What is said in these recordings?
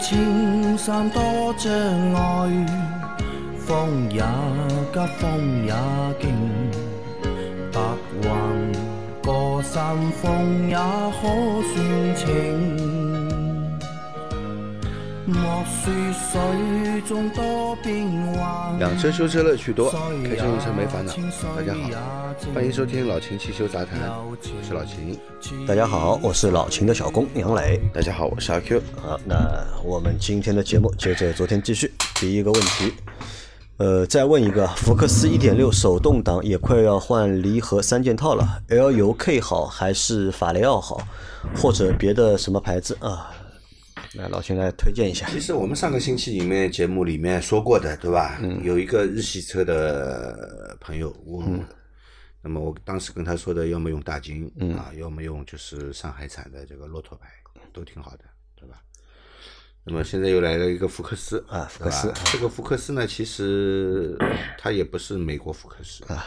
青山多障碍，风也急，风也劲，白云过山峰也可算情。莫说水中多变幻，养车修车乐趣多，开车用车没烦恼。大家好，欢迎收听老秦汽修杂谈，我是老秦。大家好，我是老秦的小工杨磊。大家好，我是阿 Q。好，那我们今天的节目接着昨天继续。第一个问题，呃，再问一个，福克斯1.6手动挡也快要换离合三件套了，LUK 好还是法雷奥好，或者别的什么牌子啊？来，老秦来推荐一下。其实我们上个星期里面节目里面说过的，对吧？嗯。有一个日系车的朋友问我，那么我当时跟他说的，要么用大金啊，要么用就是上海产的这个骆驼牌，都挺好的，对吧？那么现在又来了一个福克斯啊，福克斯。这个福克斯呢，其实它也不是美国福克斯啊。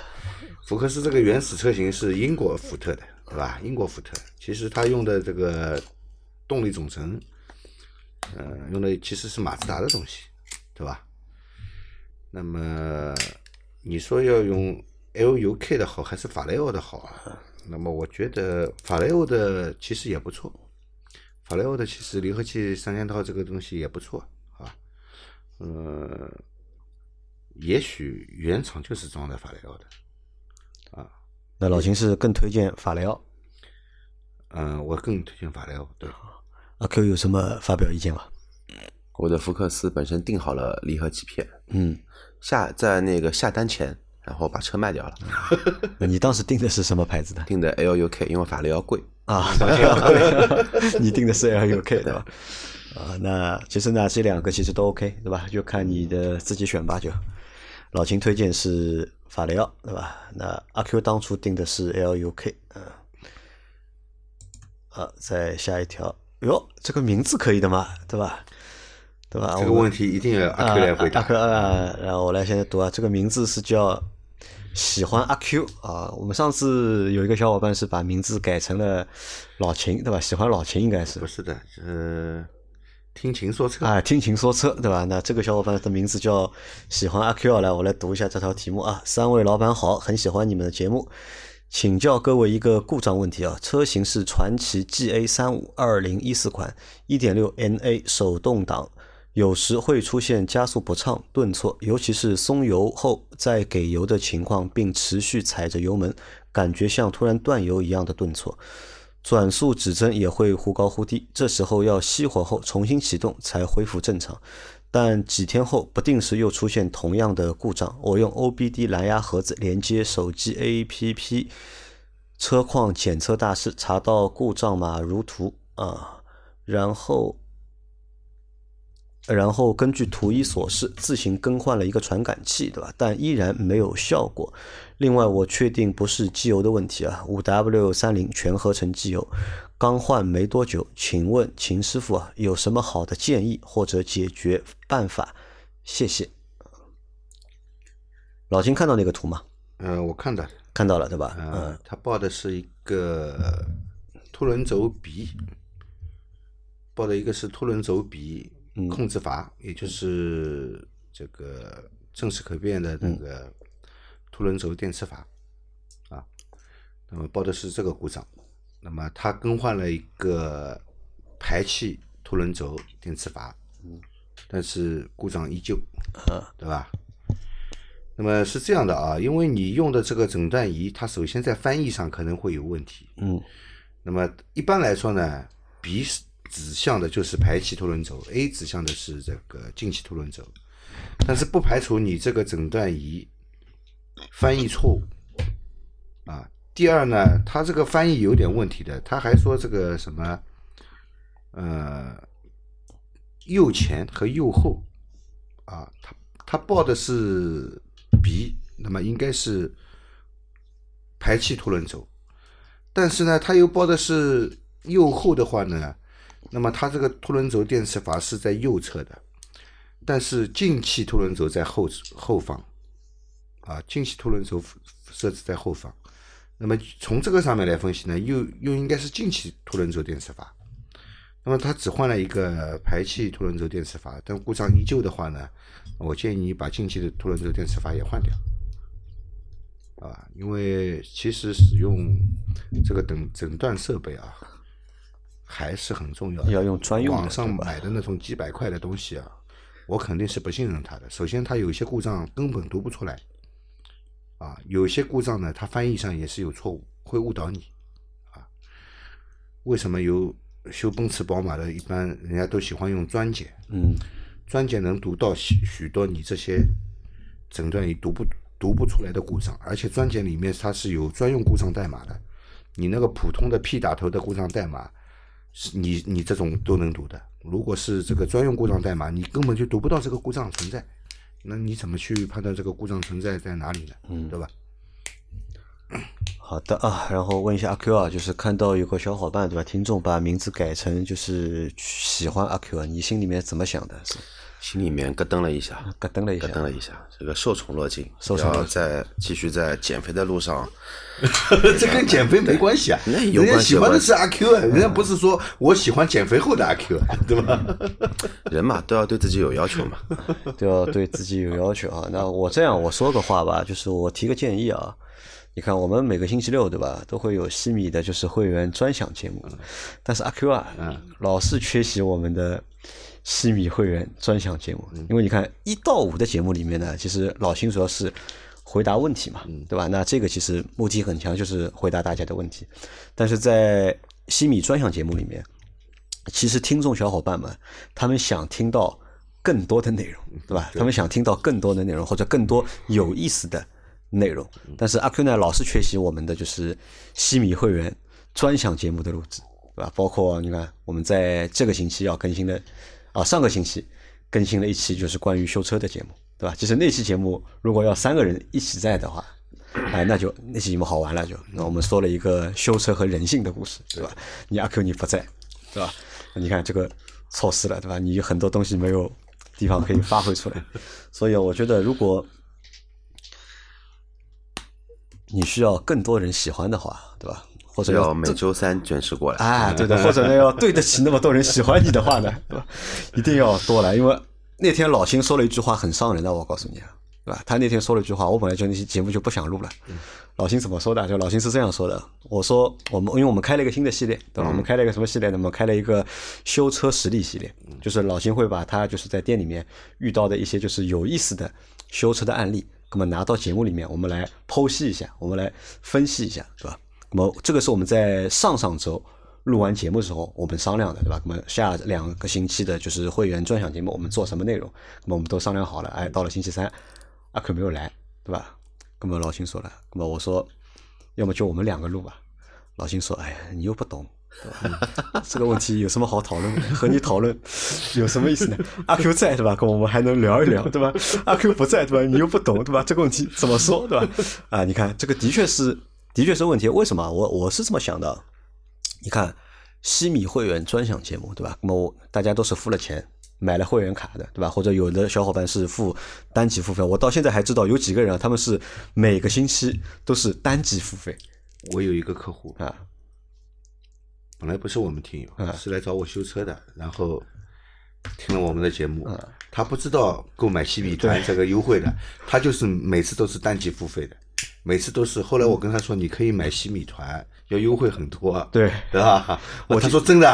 福克斯这个原始车型是英国福特的，对吧？英国福特，其实它用的这个动力总成。呃，用的其实是马自达的东西，对吧？那么你说要用 LUK 的好还是法雷欧的好啊？那么我觉得法雷欧的其实也不错，法雷欧的其实离合器三件套这个东西也不错啊。呃，也许原厂就是装的法雷欧的啊。那老秦是更推荐法雷奥？嗯，我更推荐法雷欧，对。阿 Q 有什么发表意见吗？我的福克斯本身订好了离合器片，嗯，下在那个下单前，然后把车卖掉了。那你当时订的是什么牌子的？订的 LUK，因为法雷要贵啊，法雷要贵。你订的是 LUK 对吧？啊，那其实呢，这两个其实都 OK 对吧？就看你的自己选吧。就老秦推荐是法雷奥对吧？那阿 Q 当初定的是 LUK，嗯，好，再下一条。哟，这个名字可以的嘛，对吧？对吧？这个问题一定要阿 Q 来回答。阿 Q 啊，然后我来现在读啊，这个名字是叫喜欢阿 Q 啊。我们上次有一个小伙伴是把名字改成了老秦，对吧？喜欢老秦应该是不是的？呃，听琴说车啊，听琴说车，对吧？那这个小伙伴的名字叫喜欢阿 Q 来，我来读一下这条题目啊。三位老板好，很喜欢你们的节目。请教各位一个故障问题啊，车型是传祺 GA 三五二零一四款，一点六 NA 手动挡，有时会出现加速不畅、顿挫，尤其是松油后再给油的情况，并持续踩着油门，感觉像突然断油一样的顿挫，转速指针也会忽高忽低，这时候要熄火后重新启动才恢复正常。但几天后不定时又出现同样的故障。我用 OBD 蓝牙盒子连接手机 APP 车况检测大师，查到故障码如图啊，然后。然后根据图一所示，自行更换了一个传感器，对吧？但依然没有效果。另外，我确定不是机油的问题啊，五 W 三零全合成机油，刚换没多久。请问秦师傅啊，有什么好的建议或者解决办法？谢谢。老秦看到那个图吗？嗯，我看到，看到了，对吧？嗯，他报的是一个凸轮轴比，报的一个是凸轮轴比。控制阀，也就是这个正时可变的那个凸轮轴电磁阀啊，那么报的是这个故障，那么它更换了一个排气凸轮轴电磁阀，但是故障依旧，对吧？那么是这样的啊，因为你用的这个诊断仪，它首先在翻译上可能会有问题，嗯，那么一般来说呢，B 是。指向的就是排气凸轮轴，A 指向的是这个进气凸轮轴，但是不排除你这个诊断仪翻译错误啊。第二呢，它这个翻译有点问题的，他还说这个什么呃右前和右后啊，他他报的是 B，那么应该是排气凸轮轴，但是呢，他又报的是右后的话呢？那么它这个凸轮轴电磁阀是在右侧的，但是进气凸轮轴在后后方，啊，进气凸轮轴设置在后方。那么从这个上面来分析呢，又又应该是进气凸轮轴电磁阀。那么它只换了一个排气凸轮轴电磁阀，但故障依旧的话呢，我建议你把进气的凸轮轴电磁阀也换掉。啊，因为其实使用这个等诊断设备啊，还是很重要的。要用专用的网上买的那种几百块的东西啊，我肯定是不信任它的。首先，它有一些故障根本读不出来，啊，有些故障呢，它翻译上也是有错误，会误导你，啊。为什么有修奔驰、宝马的，一般人家都喜欢用专检？嗯，专检能读到许许多你这些诊断仪读不读不出来的故障，而且专检里面它是有专用故障代码的，你那个普通的 P 打头的故障代码，是你你这种都能读的。如果是这个专用故障代码，你根本就读不到这个故障存在，那你怎么去判断这个故障存在在哪里呢？嗯，对吧？好的啊，然后问一下阿 Q 啊，就是看到有个小伙伴对吧，听众把名字改成就是喜欢阿 Q 啊，你心里面怎么想的？是心里面咯噔了一下，咯噔了一下咯噔了一下，这个受宠若惊，受宠若要在继续在减肥的路上，这跟减肥没关系啊，那有人家喜欢的是阿 Q 啊，人家不是说我喜欢减肥后的阿 Q 啊，对吧？人嘛都要对自己有要求嘛。都要对自己有要求啊。那我这样我说个话吧，就是我提个建议啊。你看，我们每个星期六对吧，都会有西米的，就是会员专享节目。但是阿 Q 啊，老是缺席我们的西米会员专享节目，因为你看一到五的节目里面呢，其实老秦主要是回答问题嘛，对吧？那这个其实目的很强，就是回答大家的问题。但是在西米专享节目里面，其实听众小伙伴们他们想听到更多的内容，对吧？他们想听到更多的内容或者更多有意思的内容。但是阿 Q 呢，老是缺席我们的就是西米会员专享节目的录制，对吧？包括你看我们在这个星期要更新的啊，上个星期更新了一期就是关于修车的节目，对吧？其实那期节目如果要三个人一起在的话，哎，那就那期节目好玩了就。那我们说了一个修车和人性的故事，对吧？你阿 Q 你不在，对吧？你看这个错失了，对吧？你有很多东西没有地方可以发挥出来，所以我觉得如果你需要更多人喜欢的话，对吧？或者要每周三准时过来。啊，对的，或者呢要对得起那么多人喜欢你的话呢，对吧？一定要多来，因为那天老秦说了一句话很伤人的，我告诉你啊，对吧？他那天说了一句话，我本来就那期节目就不想录了。老秦怎么说的？就老秦是这样说的：我说我们因为我们开了一个新的系列，对吧？我们开了一个什么系列呢？我们开了一个修车实力系列，就是老秦会把他就是在店里面遇到的一些就是有意思的修车的案例，那么拿到节目里面，我们来剖析一下，我们来分析一下，对吧？那么这个是我们在上上周录完节目的时候我们商量的，对吧？那么下两个星期的就是会员专享节目，我们做什么内容？那么我们都商量好了。哎，到了星期三，阿 Q 没有来，对吧？那么老秦说了，那么我说，要么就我们两个录吧。老秦说，哎呀，你又不懂。对吧 这个问题有什么好讨论？和你讨论 有什么意思呢？阿 Q 在对吧？跟我们还能聊一聊对吧？阿 Q 不在对吧？你又不懂对吧？这个问题怎么说对吧？啊，你看这个的确是的确是问题。为什么？我我是这么想的。你看西米会员专享节目对吧？那么我大家都是付了钱买了会员卡的对吧？或者有的小伙伴是付单集付费。我到现在还知道有几个人啊，他们是每个星期都是单集付费我有一个客户，啊。本来不是我们听友，啊是来找我修车的，然后听了我们的节目，嗯他不知道购买西米团这个优惠的，他就是每次都是单集付费的，每次都是。后来我跟他说，你可以买西米团，要优惠很多，对对吧？我他说真的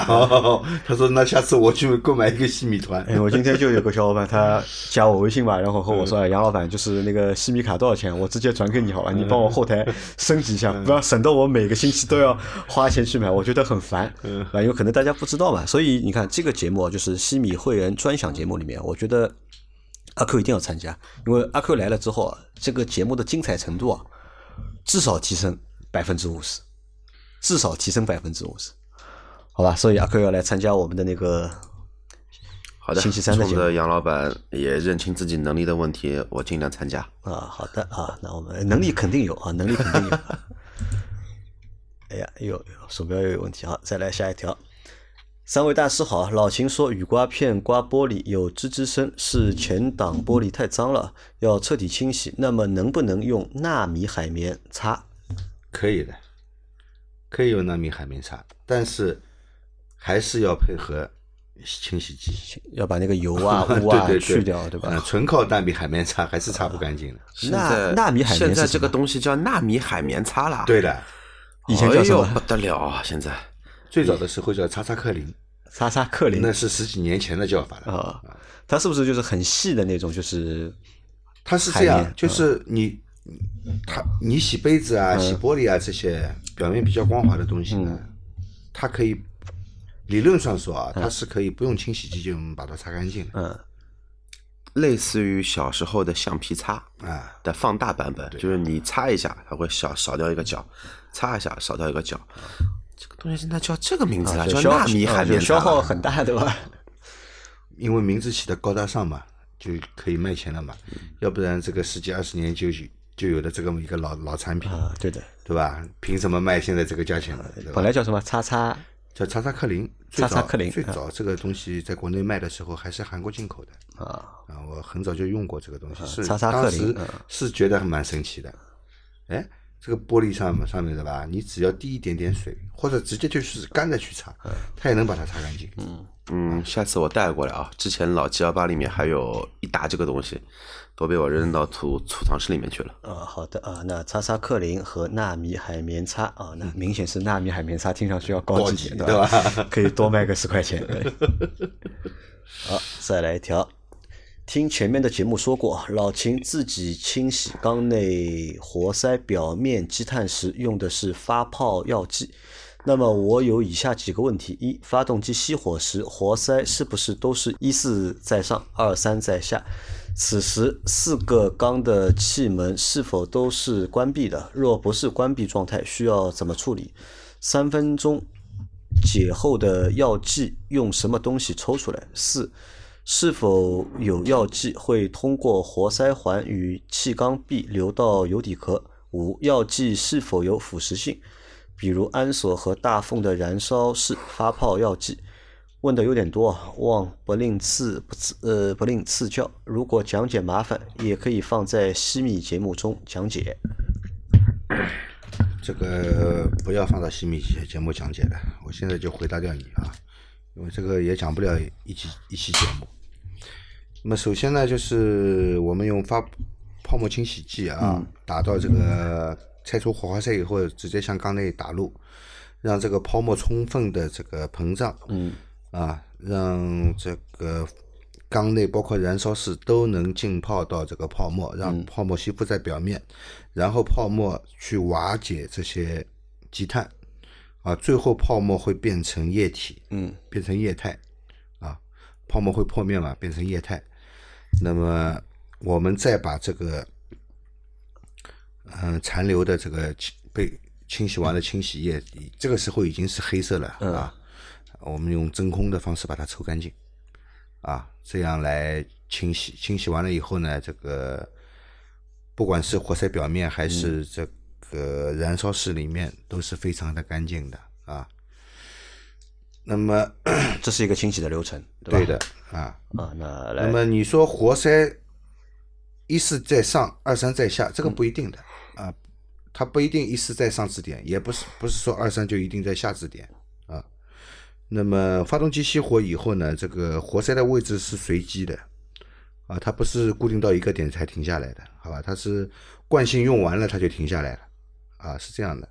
他说那下次我去购买一个西米团。哎，我今天就有个小伙伴，他加我微信吧，然后和我说：“哎杨老板，就是那个西米卡多少钱？我直接转给你好吧？你帮我后台升级一下，不要省得我每个星期都要花钱去买，我觉得很烦。啊，因为可能大家不知道嘛，所以你看这个节目啊就是西米会员专享节目里面，我觉得阿 Q 一定要参加，因为阿 Q 来了之后啊，这个节目的精彩程度啊，至少提升百分之五十，至少提升百分之五十，好吧？所以阿克要来参加我们的那个好的，星期三的冲着杨老板也认清自己能力的问题，我尽量参加。啊，好的啊，那我们能力肯定有啊，能力肯定有。哎呀，又又鼠标又有问题啊！再来下一条。三位大师好，老秦说雨刮片刮玻璃有吱吱声，是前挡玻璃太脏了，要彻底清洗。那么能不能用纳米海绵擦？可以的，可以用纳米海绵擦，但是还是要配合清洗剂。要把那个油啊、污啊对对对去掉，对吧？嗯，纯靠纳米海绵擦还是擦不干净的。那纳纳米海绵现在这个东西叫纳米海绵擦了。对的，以前叫什么哎呦不得了啊！现在最早的时候叫擦擦克林，擦擦克林那是十几年前的叫法了。啊，它是不是就是很细的那种？就是它是这样，就是你，它你洗杯子啊、洗玻璃啊这些表面比较光滑的东西呢，它可以理论上说啊，它是可以不用清洗剂就能把它擦干净的嗯类似于小时候的橡皮擦啊。的放大版本，就是你擦一下，它会少少掉一个角，擦一下少掉一个角。这个东西现在叫这个名字了，叫纳米海绵。消耗很大对吧？因为名字起的高大上嘛，就可以卖钱了嘛，要不然这个十几二十年就就有的这么一个老老产品，啊，对的，对吧？凭什么卖现在这个价钱了？对吧本来叫什么叉叉叫叉叉克林，最早擦擦克林最早这个东西在国内卖的时候还是韩国进口的啊，啊，我很早就用过这个东西，是叉叉克林嗯是觉得蛮神奇的。哎，这个玻璃上面上面的吧，你只要滴一点点水，或者直接就是干的去擦，它也能把它擦干净。嗯，嗯，下次我带过来啊。之前老 G 幺八里面还有一沓这个东西，都被我扔到储储藏室里面去了。啊，好的啊，那擦擦克林和纳米海绵擦啊，那明显是纳米海绵擦，听上去要高高级点，对吧？吧？可以多卖个十块钱。对 好，再来一条。听前面的节目说过，老秦自己清洗缸内活塞表面积碳时用的是发泡药剂。那么我有以下几个问题：一、发动机熄火时，活塞是不是都是一四在上，二三在下？此时四个缸的气门是否都是关闭的？若不是关闭状态，需要怎么处理？三分钟解后的药剂用什么东西抽出来？四、是否有药剂会通过活塞环与气缸壁流到油底壳？五、药剂是否有腐蚀性？比如安索和大凤的燃烧式发泡药剂。问的有点多啊，望不吝赐不赐呃不吝赐教。如果讲解麻烦，也可以放在西米节目中讲解。这个不要放到西米节节目讲解的，我现在就回答掉你啊，因为这个也讲不了一期一期节目。那么首先呢，就是我们用发泡沫清洗剂啊，打到这个拆除火花塞以后，直接向缸内打入，让这个泡沫充分的这个膨胀，嗯，啊，让这个缸内包括燃烧室都能浸泡到这个泡沫，让泡沫吸附在表面，然后泡沫去瓦解这些积碳，啊，最后泡沫会变成液体，嗯，变成液态，啊，泡沫会破灭嘛，变成液态，那么我们再把这个，嗯、残留的这个清被清洗完的清洗液，这个时候已经是黑色了啊，我们用真空的方式把它抽干净，啊，这样来清洗。清洗完了以后呢，这个不管是活塞表面还是这个燃烧室里面，都是非常的干净的啊。那么，这是一个清洗的流程，对吧？对的啊。啊，那来那么你说活塞一是在上，二三在下，这个不一定的、啊，它不一定一是在上支点，也不是不是说二三就一定在下支点啊。那么发动机熄火以后呢，这个活塞的位置是随机的啊，它不是固定到一个点才停下来的，好吧？它是惯性用完了它就停下来了啊，是这样的。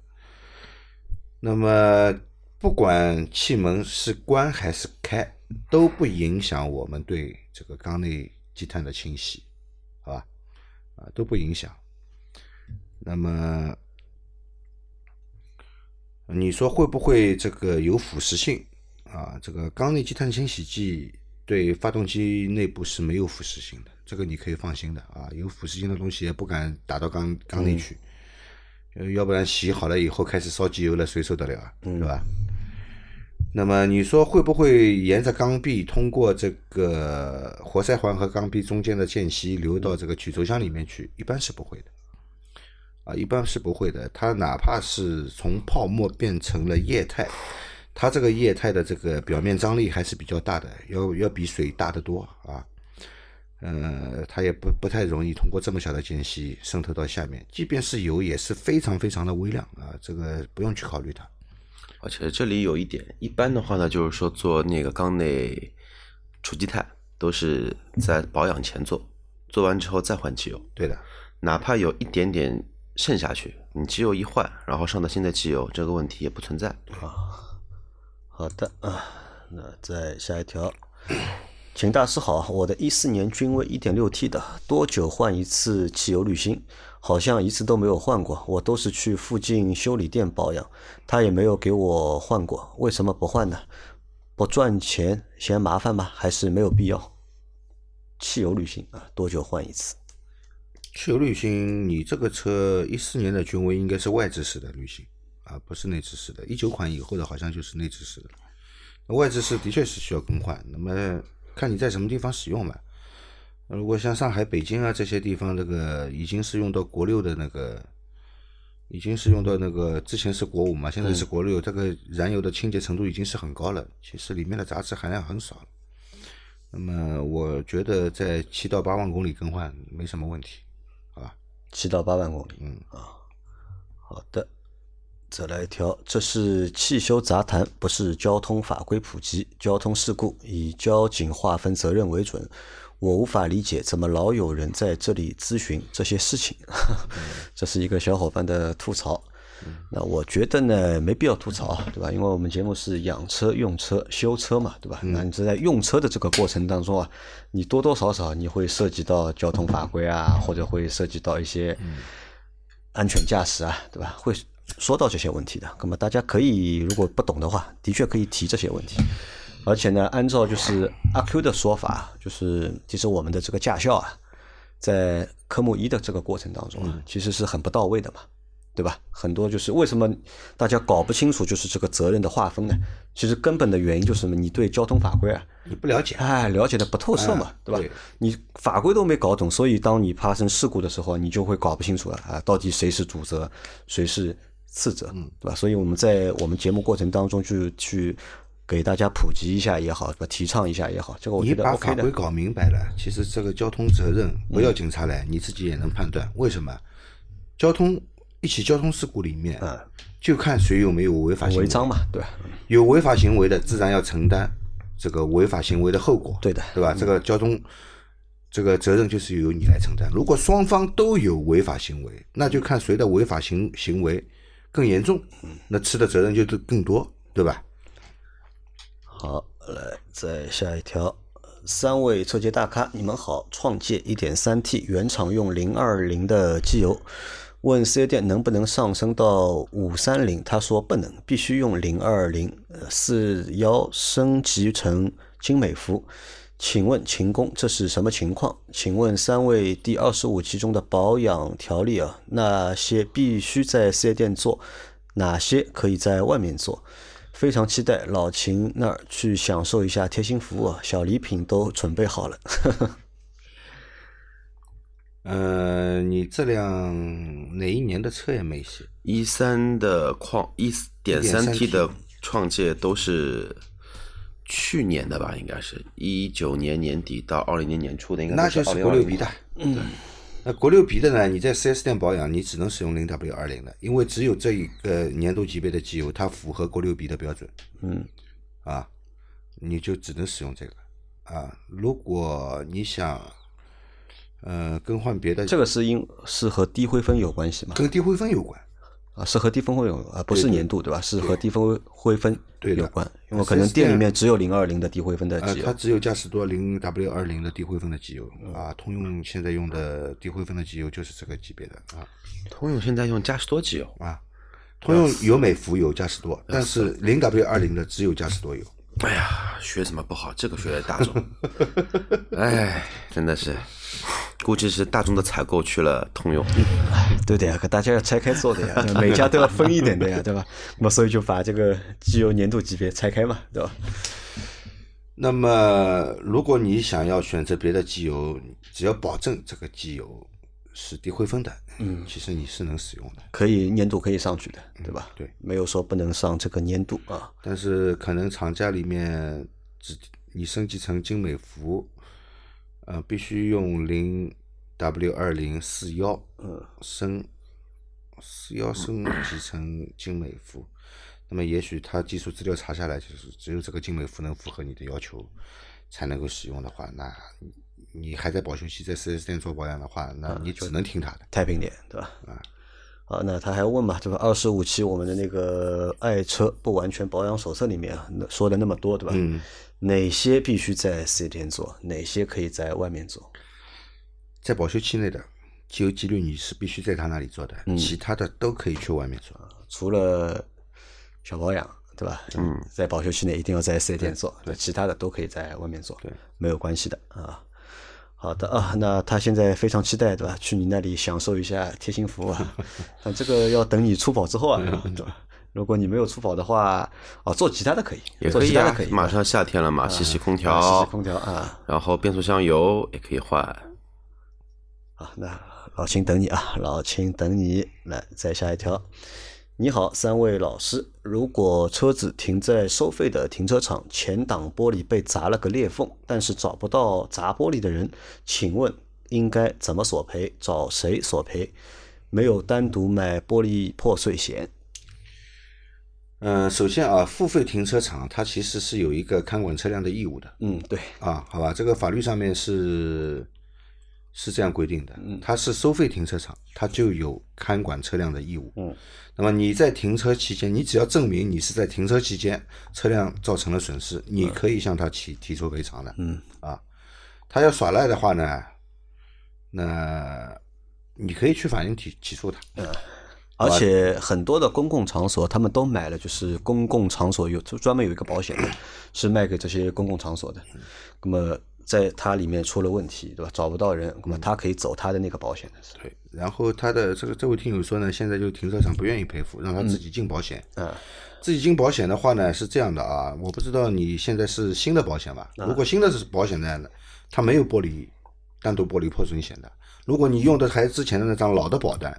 那么不管气门是关还是开，都不影响我们对这个缸内积碳的清洗，好吧？啊，都不影响。那么你说会不会这个有腐蚀性啊？这个缸内积碳清洗剂对发动机内部是没有腐蚀性的，这个你可以放心的啊。有腐蚀性的东西也不敢打到缸缸内去，呃要不然洗好了以后开始烧机油了，谁受得了啊？是吧？那么你说会不会沿着缸壁通过这个活塞环和缸壁中间的间隙流到这个曲轴箱里面去？一般是不会的，啊，一般是不会的。它哪怕是从泡沫变成了液态，它这个液态的这个表面张力还是比较大的，要要比水大得多啊。呃，它也不不太容易通过这么小的间隙渗透到下面，即便是有，也是非常非常的微量啊，这个不用去考虑它。而且这里有一点，一般的话呢，就是说做那个缸内除积碳都是在保养前做，做完之后再换机油，对的，哪怕有一点点渗下去，你机油一换，然后上的新的机油，这个问题也不存在。啊好的啊，那再下一条，请大师好，我的一四年君威一点六 T 的，多久换一次汽油滤芯？好像一次都没有换过，我都是去附近修理店保养，他也没有给我换过，为什么不换呢？不赚钱嫌麻烦吗？还是没有必要？汽油滤芯啊，多久换一次？汽油滤芯，你这个车一四年的君威应该是外置式的滤芯啊，不是内置式的。一九款以后的好像就是内置式的。外置式的确是需要更换，那么看你在什么地方使用吧。如果像上海、北京啊这些地方，那个已经是用到国六的那个，已经是用到那个之前是国五嘛，现在是国六，这个燃油的清洁程度已经是很高了，其实里面的杂质含量很少了。那么我觉得在七到八万公里更换没什么问题，好吧？七到八万公里，嗯啊，好的。再来一条，这是汽修杂谈，不是交通法规普及。交通事故以交警划分责任为准。我无法理解，怎么老有人在这里咨询这些事情？这是一个小伙伴的吐槽。那我觉得呢，没必要吐槽，对吧？因为我们节目是养车、用车、修车嘛，对吧？那你在用车的这个过程当中啊，你多多少少你会涉及到交通法规啊，或者会涉及到一些安全驾驶啊，对吧？会说到这些问题的。那么大家可以如果不懂的话，的确可以提这些问题。而且呢，按照就是阿 Q 的说法，就是其实我们的这个驾校啊，在科目一的这个过程当中啊，其实是很不到位的嘛，对吧？很多就是为什么大家搞不清楚就是这个责任的划分呢？其实根本的原因就是什么？你对交通法规啊，你不了解，哎，了解的不透彻嘛，对吧？你法规都没搞懂，所以当你发生事故的时候，你就会搞不清楚了啊，到底谁是主责，谁是次责，对吧？所以我们在我们节目过程当中就去。给大家普及一下也好，提倡一下也好，这个我觉得 OK 的。你把法规搞明白了，其实这个交通责任不要警察来，你自己也能判断。为什么？交通一起交通事故里面，就看谁有没有违法行为。违章嘛，对。有违法行为的，自然要承担这个违法行为的后果。对的，对吧？这个交通这个责任就是由你来承担。如果双方都有违法行为，那就看谁的违法行行为更严重，那吃的责任就更多，对吧？好，来再下一条。三位车界大咖，你们好！创界一点三 T 原厂用零二零的机油，问四 S 店能不能上升到五三零？他说不能，必须用零二零四幺升级成精美孚。请问秦工，这是什么情况？请问三位第二十五期中的保养条例啊，那些必须在四 S 店做，哪些可以在外面做？非常期待老秦那儿去享受一下贴心服务，小礼品都准备好了。呃，你这辆哪一年的车也没写？一三的创一点三 T 的创界都是去年的吧？应该是一九年年底到二零年年初的，应该那就是国六 B 的。嗯。那国六 B 的呢？你在 4S 店保养，你只能使用 0W20 的，因为只有这一个年度级别的机油，它符合国六 B 的标准。嗯，啊，你就只能使用这个。啊，如果你想，呃，更换别的，这个是因是和低灰分有关系吗？跟低灰分有关。啊，是和低分会有啊，不是年度对吧？是和低分灰分有关，因为可能店里面只有零二零的低灰分的呃，机油。它只有嘉实多零 W 二零的低灰分的机油啊，通用现在用的低灰分的机油就是这个级别的啊通用现在用嘉实多机油，啊，通用有美孚有嘉实多，但是零 W 二零的只有嘉实多有。哎呀，学什么不好，这个学的大众，哎，真的是，估计是大众的采购去了通用。对的呀，可大家要拆开做的呀，每家都要分一点的呀，对吧？那么所以就把这个机油粘度级别拆开嘛，对吧？那么，如果你想要选择别的机油，只要保证这个机油是低灰分的，嗯，其实你是能使用的。可以粘度可以上去的，对吧？对，没有说不能上这个粘度啊。但是可能厂家里面只你升级成精美孚，呃，必须用零 W 二零四幺，嗯，升四幺升级成精美孚，那么也许它技术资料查下来，就是只有这个精美符能符合你的要求，才能够使用的话，那你你还在保修期在四 S 店做保养的话，那你只能听他的。太平点，对吧？啊，好，那他还问嘛，对吧？二十五期我们的那个爱车不完全保养手册里面啊，说的那么多，对吧？嗯，哪些必须在四 S 店做，哪些可以在外面做？在保修期内的机油机滤你是必须在他那里做的，其他的都可以去外面做。除了小保养，对吧？嗯，在保修期内一定要在四 S 店做，对，其他的都可以在外面做，对，没有关系的啊。好的啊，那他现在非常期待，对吧？去你那里享受一下贴心服务啊。但这个要等你出保之后啊，对吧？如果你没有出保的话，哦，做其他的可以，做也可以啊其他的可以，，马上夏天了嘛，洗洗空啊调，洗洗空调啊。然后变速箱油也可以换。啊，那老秦等你啊，老秦等你。来，再下一条。你好，三位老师，如果车子停在收费的停车场，前挡玻璃被砸了个裂缝，但是找不到砸玻璃的人，请问应该怎么索赔？找谁索赔？没有单独买玻璃破碎险。嗯，首先啊，付费停车场它其实是有一个看管车辆的义务的嗯，对，啊，好吧，这个法律上面是是这样规定的，它是收费停车场，它就有看管车辆的义务。嗯，那么你在停车期间，你只要证明你是在停车期间车辆造成了损失，你可以向他提提出赔偿的。嗯，啊，他要耍赖的话呢，那你可以去法院提起诉他。而且很多的公共场所，他们都买了，就是公共场所有专门有一个保险的，是卖给这些公共场所的。那么在它里面出了问题，对吧？找不到人，那么他可以走他的那个保险的。对，然后他的这个这位听友说呢，现在就停车场不愿意赔付，让他自己进保险。嗯，自己进保险的话呢，是这样的啊，我不知道你现在是新的保险吧？如果新的是保险呢，它没有玻璃单独玻璃破损险的。如果你用的还是之前的那张老的保单，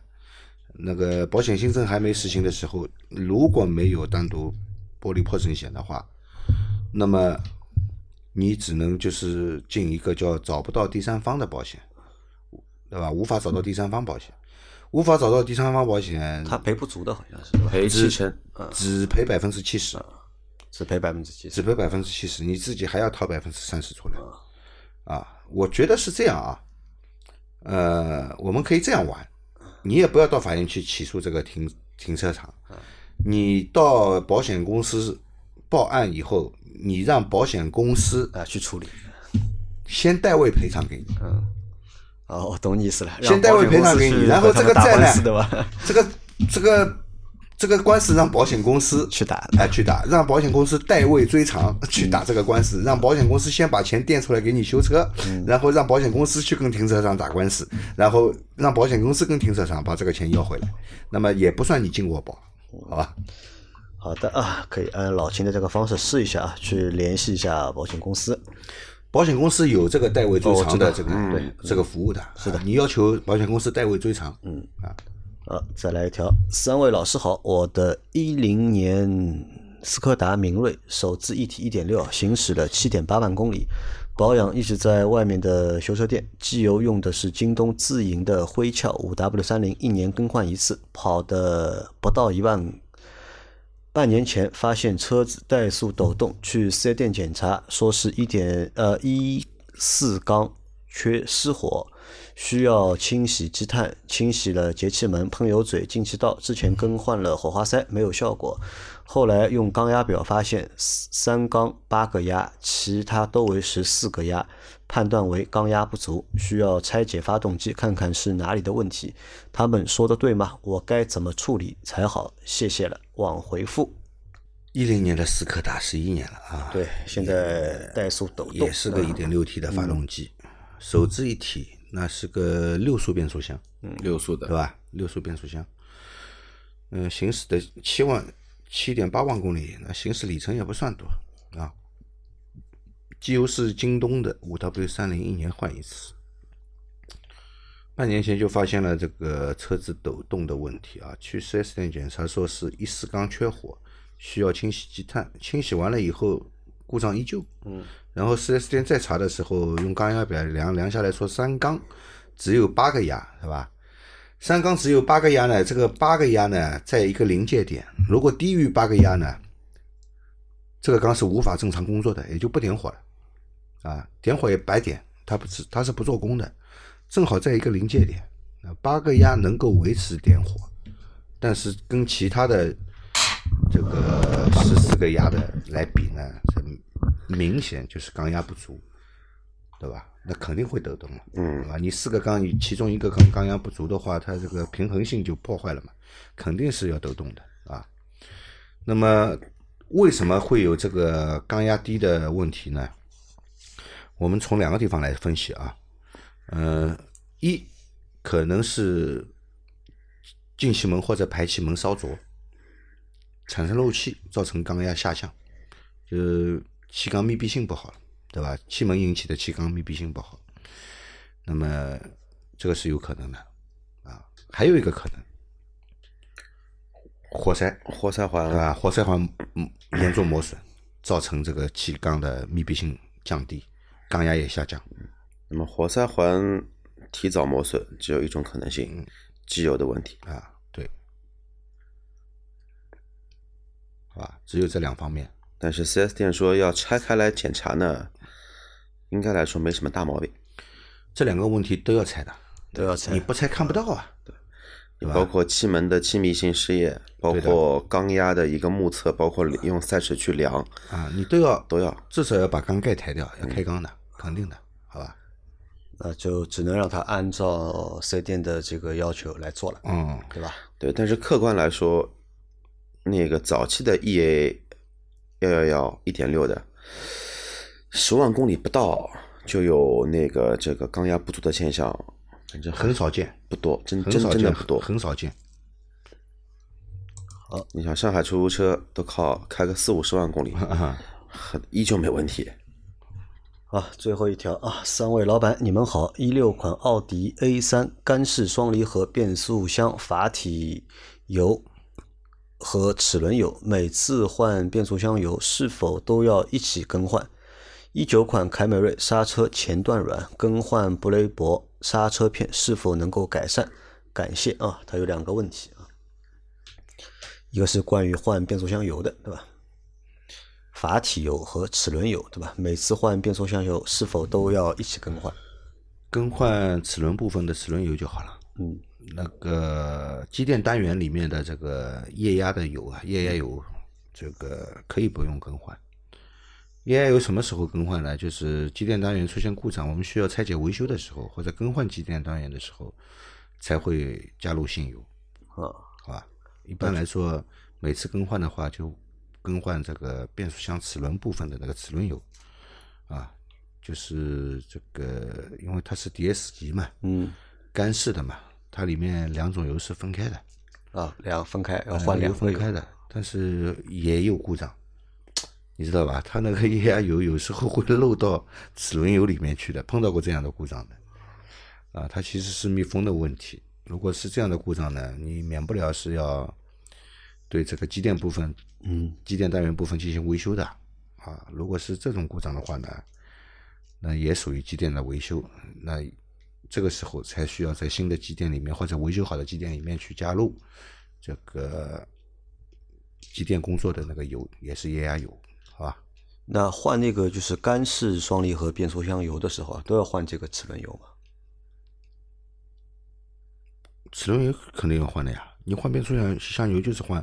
那个保险新政还没实行的时候，如果没有单独玻璃破损险的话，那么你只能就是进一个叫找不到第三方的保险，对吧？无法找到第三方保险，无法找到第三方保险，他赔不足的，好像是？赔七成，只赔百分之七十，只赔百分之七十。只赔百分之七十，你自己还要掏百分之三十出来。啊，我觉得是这样啊，呃，我们可以这样玩，你也不要到法院去起诉这个停停车场，你到保险公司报案以后，你让保险公司啊，去处理。先代位赔偿给你，嗯。哦，我懂你意思了。先代位赔偿给你，然后这个债呢，这个这个这个官司让保险公司去打。哎、去打，让保险公司代位追偿去打这个官司，让保险公司先把钱垫出来给你修车，然后让保险公司去跟停车场打官司，然后让保险公司跟停车场把这个钱要回来，那么也不算你进过保，好吧？好的啊，可以按老秦的这个方式试一下啊，去联系一下保险公司。保险公司有这个代位追偿的这个、对这个服务的，是的，你要求保险公司代位追偿，嗯啊，啊，再来一条，三位老师好，我的一零年斯柯达明锐手自一体一点六行驶了七点八万公里，保养一直在外面的修车店，机油用的是京东自营的辉壳五 W 三零，一年更换一次，跑的不到一万。半年前发现车子怠速抖动，去四 S 店检查，说是一点呃一四缸缺失火，需要清洗积碳，清洗了节气门、喷油嘴、进气道，之前更换了火花塞，没有效果。后来用缸压表发现三缸八个压，其他都为十四个压，判断为缸压不足，需要拆解发动机看看是哪里的问题。他们说的对吗？我该怎么处理才好？谢谢了，望回复。一零年的斯柯达十一年了啊，对，现在怠速抖动也是个一点六 T 的发动机，手自一体，那是个六速变速箱，嗯六速的对，吧？六速变速箱，嗯，行驶的七万七点八万公里，那行驶里程也不算多啊。机油是京东的五 W 三零，一年换一次。半年前就发现了这个车子抖动的问题啊，去 4S 店检查说是一四缸缺火，需要清洗积碳，清洗完了以后故障依旧。嗯，然后 4S 店再查的时候，用缸压表量量下来说三缸只有八个压，是吧？三缸只有八个压呢，这个八个压呢，在一个临界点，如果低于八个压呢，这个缸是无法正常工作的，也就不点火了，啊，点火也白点，它不是它是不做功的，正好在一个临界点，那，八个压能够维持点火，但是跟其他的这个十四个压的来比呢，是明显就是缸压不足，对吧？那肯定会抖动了，嗯对吧？你四个缸，你其中一个缸缸压不足的话，它这个平衡性就破坏了嘛，肯定是要抖动的啊。那么为什么会有这个缸压低的问题呢？我们从两个地方来分析啊，呃，一可能是进气门或者排气门烧灼，产生漏气，造成缸压下降，就是气缸密闭性不好，对吧？气门引起的气缸密闭性不好，那么这个是有可能的啊。还有一个可能，活塞活塞环啊，活塞环嗯严重磨损，造成这个气缸的密闭性降低，缸压也下降。那么活塞环提早磨损，只有一种可能性，机油的问题。啊，对，好吧，只有这两方面。但是 4S 店说要拆开来检查呢，应该来说没什么大毛病。这两个问题都要拆的，都要拆你不拆看不到啊。对吧包括气门的气密性试验，包括缸压的一个目测，包括用赛尺去量，啊，你都要都要。至少要把缸盖抬掉，要开缸的，肯定的，好吧？那就只能让他按照四 S 店的这个要求来做了，嗯，对吧？对，但是客观来说，那个早期的 EA 幺幺幺一点六的，十万公里不到就有那个这个缸压不足的现象，反正很少见，不多，真真，真的不多。很少见。好你想上海出租车都靠开个四五十万公里，很依旧没问题。啊，最后一条啊，三位老板你们好，一六款奥迪 A 三干式双离合变速箱阀体油和齿轮油，每次换变速箱油是否都要一起更换？一九款凯美瑞刹车前段软，更换布雷博刹车片是否能够改善？感谢啊，它有两个问题啊，一个是关于换变速箱油的，对吧？阀体油和齿轮油，对吧？每次换变速箱油是否都要一起更换？更换齿轮部分的齿轮油就好了。嗯，那个机电单元里面的这个液压的油啊，液压油这个可以不用更换。液压油什么时候更换呢？就是机电单元出现故障，我们需要拆解维修的时候，或者更换机电单元的时候，才会加入新油，啊，好吧？一般来说，每次更换的话，就更换这个变速箱齿轮部分的那个齿轮油，啊，就是这个，因为它是 DS 级嘛，嗯，干式的嘛，它里面两种油是分开的，啊，两分开要换两分开的，但是也有故障，你知道吧？它那个 液压油有时候会漏到齿轮油里面去的，碰到过这样的故障的。啊，它其实是密封的问题。如果是这样的故障呢，你免不了是要对这个机电部分，嗯，机电单元部分进行维修的。啊，如果是这种故障的话呢，那也属于机电的维修。那这个时候才需要在新的机电里面或者维修好的机电里面去加入这个机电工作的那个油，也是液压油，好吧？那换那个就是干式双离合变速箱油的时候啊，都要换这个齿轮油吗？齿轮油肯定要换的呀，你换变速箱箱油就是换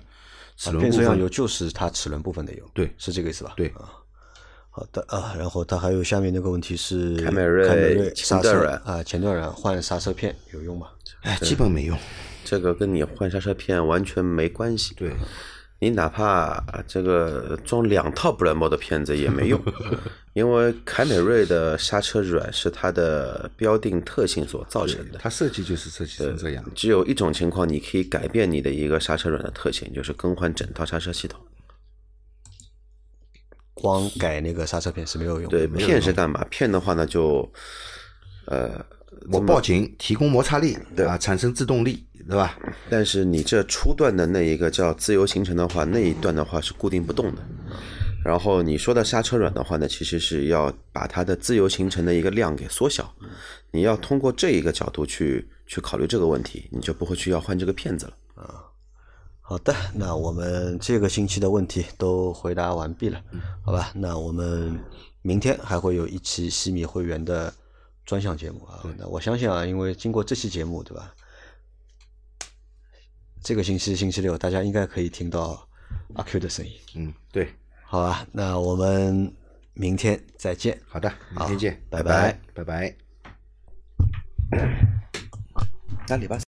齿啊轮变速箱油就是它齿轮部分的油，对是这个意思吧？对啊。好的啊，然后它还有下面那个问题是凯美瑞凯美瑞前刹车段软啊，前段软换刹车片有用吗？哎，基本没用。这个跟你换刹车片完全没关系。对，你哪怕这个装两套 Brembo 的片子也没用，因为凯美瑞的刹车软是它的标定特性所造成的。它设计就是设计成这样。只有一种情况，你可以改变你的一个刹车软的特性，就是更换整套刹车系统。光改那个刹车片是没有用的。对，片是干嘛？片的话呢，就呃，我报警提供摩擦力，对吧？产生制动力，对吧？但是你这初段的那一个叫自由行程的话，那一段的话是固定不动的。然后你说的刹车软的话呢，其实是要把它的自由行程的一个量给缩小。你要通过这一个角度去去考虑这个问题，你就不会去要换这个片子了。好的，那我们这个星期的问题都回答完毕了，好吧？那我们明天还会有一期西米会员的专项节目啊。那我相信啊，因为经过这期节目，对吧？这个星期星期六，大家应该可以听到阿 Q 的声音，嗯，对，好吧？那我们明天再见。好的，明天见，拜拜，拜拜。那礼拜三。